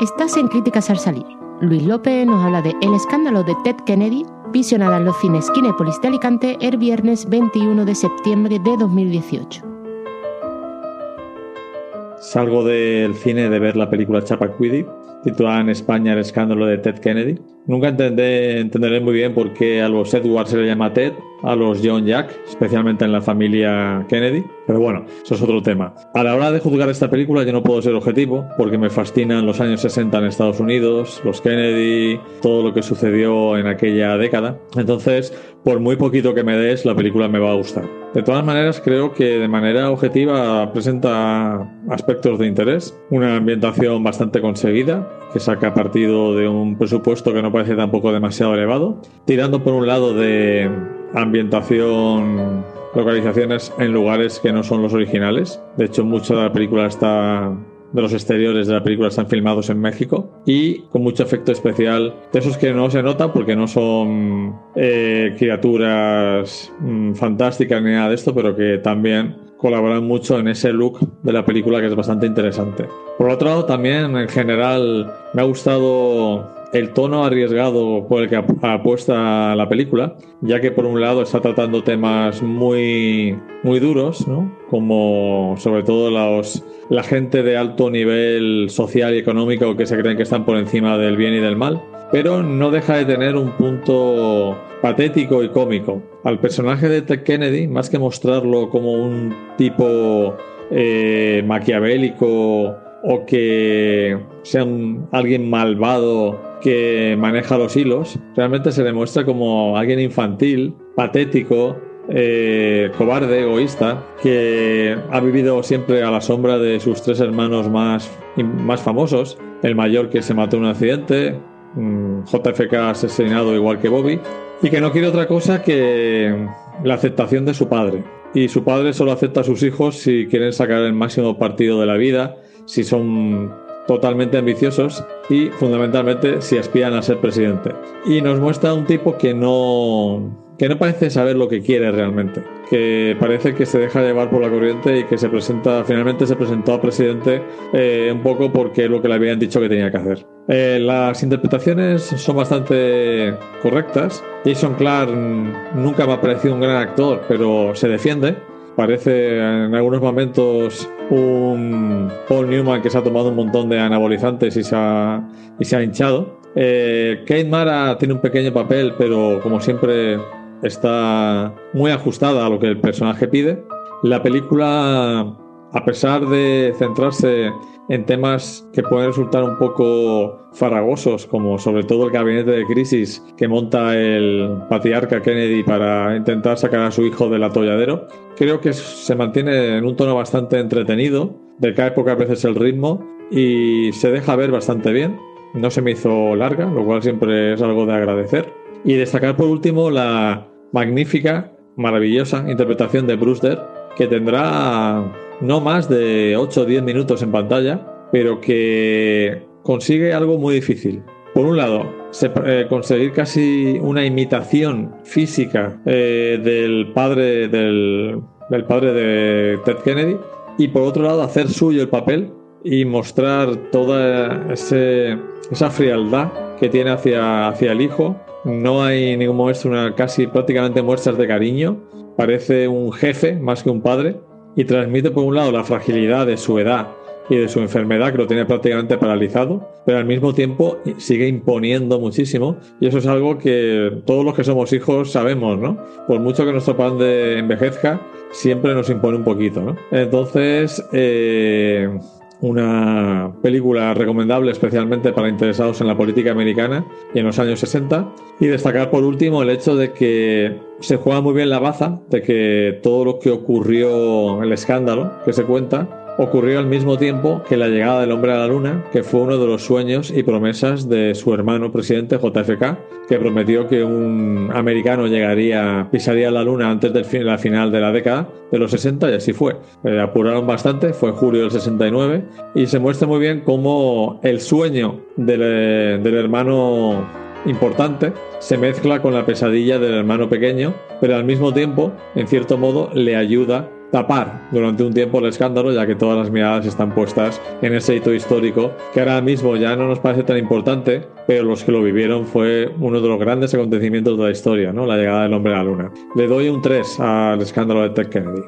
Estás en Críticas al Salir. Luis López nos habla de El escándalo de Ted Kennedy, visionada en los cines Kinépolis de Alicante el viernes 21 de septiembre de 2018. Salgo del cine de ver la película Chappaquiddy, titulada en España El escándalo de Ted Kennedy. Nunca entendé, entenderé muy bien por qué a los Edwards se le llama Ted, a los John Jack, especialmente en la familia Kennedy. Pero bueno, eso es otro tema. A la hora de juzgar esta película yo no puedo ser objetivo porque me fascinan los años 60 en Estados Unidos, los Kennedy, todo lo que sucedió en aquella década. Entonces, por muy poquito que me des, la película me va a gustar. De todas maneras, creo que de manera objetiva presenta aspectos de interés, una ambientación bastante conseguida, que saca partido de un presupuesto que no parece tampoco demasiado elevado, tirando por un lado de ambientación, localizaciones en lugares que no son los originales. De hecho, mucha de la película está de los exteriores de la película están filmados en México y con mucho efecto especial de esos que no se notan porque no son eh, criaturas mm, fantásticas ni nada de esto pero que también colaboran mucho en ese look de la película que es bastante interesante. Por otro lado también en general me ha gustado el tono arriesgado por el que apuesta la película, ya que por un lado está tratando temas muy, muy duros, ¿no? como sobre todo los, la gente de alto nivel social y económico que se creen que están por encima del bien y del mal, pero no deja de tener un punto patético y cómico. Al personaje de Ted Kennedy, más que mostrarlo como un tipo eh, maquiavélico o que sea alguien malvado que maneja los hilos, realmente se demuestra como alguien infantil, patético, eh, cobarde, egoísta, que ha vivido siempre a la sombra de sus tres hermanos más, más famosos, el mayor que se mató en un accidente, mm, JFK asesinado igual que Bobby, y que no quiere otra cosa que la aceptación de su padre. Y su padre solo acepta a sus hijos si quieren sacar el máximo partido de la vida, si son totalmente ambiciosos y fundamentalmente si aspiran a ser presidente. Y nos muestra un tipo que no que no parece saber lo que quiere realmente, que parece que se deja llevar por la corriente y que se presenta, finalmente se presentó a presidente eh, un poco porque es lo que le habían dicho que tenía que hacer. Eh, las interpretaciones son bastante correctas. Jason Clark nunca me ha parecido un gran actor, pero se defiende Parece en algunos momentos un Paul Newman que se ha tomado un montón de anabolizantes y se ha, y se ha hinchado. Eh, Kate Mara tiene un pequeño papel, pero como siempre está muy ajustada a lo que el personaje pide. La película, a pesar de centrarse en temas que pueden resultar un poco farragosos, como sobre todo el gabinete de crisis que monta el patriarca Kennedy para intentar sacar a su hijo del atolladero, creo que se mantiene en un tono bastante entretenido, decae pocas veces el ritmo y se deja ver bastante bien. No se me hizo larga, lo cual siempre es algo de agradecer. Y destacar por último la magnífica, maravillosa interpretación de Brewster, que tendrá no más de 8 o 10 minutos en pantalla, pero que consigue algo muy difícil. Por un lado, eh, conseguir casi una imitación física eh, del padre del, padre de Ted Kennedy y por otro lado hacer suyo el papel y mostrar toda esa frialdad que tiene hacia, hacia el hijo. No hay ningún momento, casi prácticamente muestras de cariño. Parece un jefe más que un padre y transmite por un lado la fragilidad de su edad y de su enfermedad que lo tiene prácticamente paralizado, pero al mismo tiempo sigue imponiendo muchísimo y eso es algo que todos los que somos hijos sabemos, ¿no? Por mucho que nuestro padre envejezca, siempre nos impone un poquito, ¿no? Entonces, eh, una película recomendable especialmente para interesados en la política americana y en los años 60. Y destacar por último el hecho de que se juega muy bien la baza, de que todo lo que ocurrió, el escándalo que se cuenta, ocurrió al mismo tiempo que la llegada del hombre a la luna, que fue uno de los sueños y promesas de su hermano presidente JFK, que prometió que un americano llegaría, pisaría la luna antes de la final de la década de los 60 y así fue. Eh, apuraron bastante, fue julio del 69 y se muestra muy bien cómo el sueño eh, del hermano importante se mezcla con la pesadilla del hermano pequeño, pero al mismo tiempo, en cierto modo, le ayuda tapar durante un tiempo el escándalo, ya que todas las miradas están puestas en ese hito histórico que ahora mismo ya no nos parece tan importante, pero los que lo vivieron fue uno de los grandes acontecimientos de la historia, ¿no? La llegada del hombre a la luna. Le doy un 3 al escándalo de Ted Kennedy.